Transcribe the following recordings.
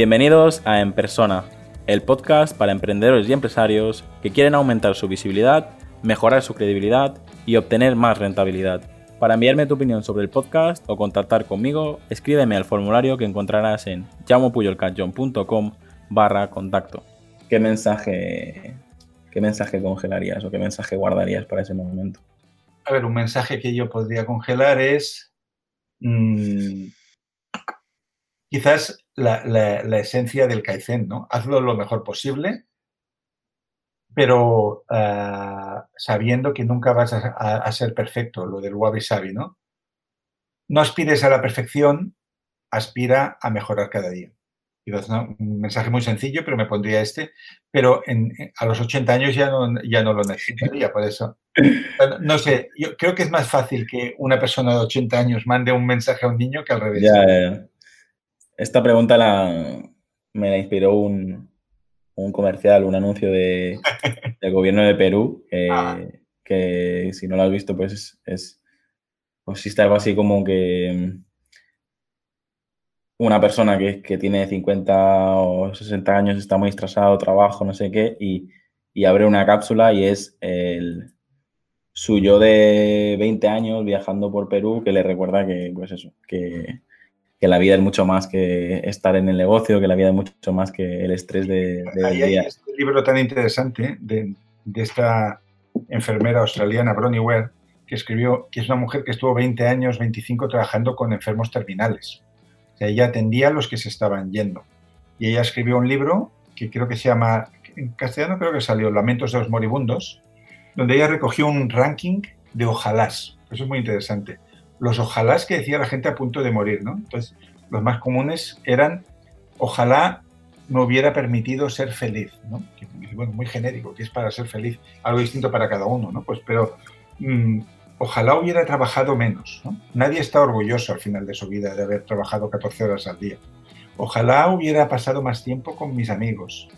Bienvenidos a En Persona, el podcast para emprendedores y empresarios que quieren aumentar su visibilidad, mejorar su credibilidad y obtener más rentabilidad. Para enviarme tu opinión sobre el podcast o contactar conmigo, escríbeme al formulario que encontrarás en llamopuyolcanchon.com barra contacto. ¿Qué mensaje, ¿Qué mensaje congelarías o qué mensaje guardarías para ese momento? A ver, un mensaje que yo podría congelar es mmm, quizás la, la, la, esencia del Kaizen, ¿no? Hazlo lo mejor posible, pero uh, sabiendo que nunca vas a, a, a, ser perfecto, lo del wabi sabi, ¿no? No aspires a la perfección, aspira a mejorar cada día. ¿no? Un mensaje muy sencillo, pero me pondría este. Pero en, a los 80 años ya no, ya no lo necesitaría, por eso. No sé, yo creo que es más fácil que una persona de 80 años mande un mensaje a un niño que al revés. Ya, ya. Esta pregunta la, me la inspiró un, un comercial, un anuncio de, del gobierno de Perú, que, ah. que, si no lo has visto, pues es, es consiste algo así como que una persona que, que, tiene 50 o 60 años está muy estresado, trabajo, no sé qué, y, y abre una cápsula y es el suyo de 20 años viajando por Perú que le recuerda que, pues eso, que, que, la vida es mucho más que estar en el negocio, que la vida es mucho más que el estrés de, de Ahí hay este libro tan interesante de, de esta enfermera australiana, Bronnie Ware, que escribió, que es una mujer que estuvo 20 años, 25 trabajando con enfermos terminales ella atendía a los que se estaban yendo. Y ella escribió un libro que creo que se llama, en castellano creo que salió, Lamentos de los Moribundos, donde ella recogió un ranking de ojalás. Eso es muy interesante. Los ojalás que decía la gente a punto de morir, ¿no? Entonces, los más comunes eran, ojalá me hubiera permitido ser feliz, ¿no? Bueno, muy genérico, que es para ser feliz, algo distinto para cada uno, ¿no? Pues, pero mmm, ojalá hubiera trabajado menos. ¿no? Nadie está orgulloso al final de su vida de haber trabajado 14 horas al día. Ojalá hubiera pasado más tiempo con mis amigos.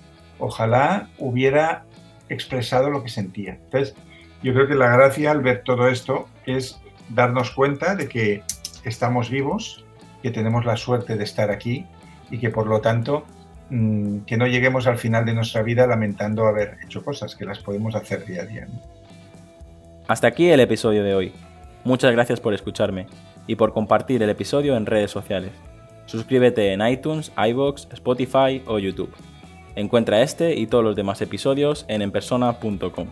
Ojalá hubiera expresado lo que sentía. Entonces, yo creo que la gracia al ver todo esto es darnos cuenta de que estamos vivos, que tenemos la suerte de estar aquí y que por lo tanto mmm, que no lleguemos al final de nuestra vida lamentando haber hecho cosas, que las podemos hacer día a día. Hasta aquí el episodio de hoy. Muchas gracias por escucharme y por compartir el episodio en redes sociales. Suscríbete en iTunes, iBox, Spotify o YouTube. Encuentra este y todos los demás episodios en enpersona.com.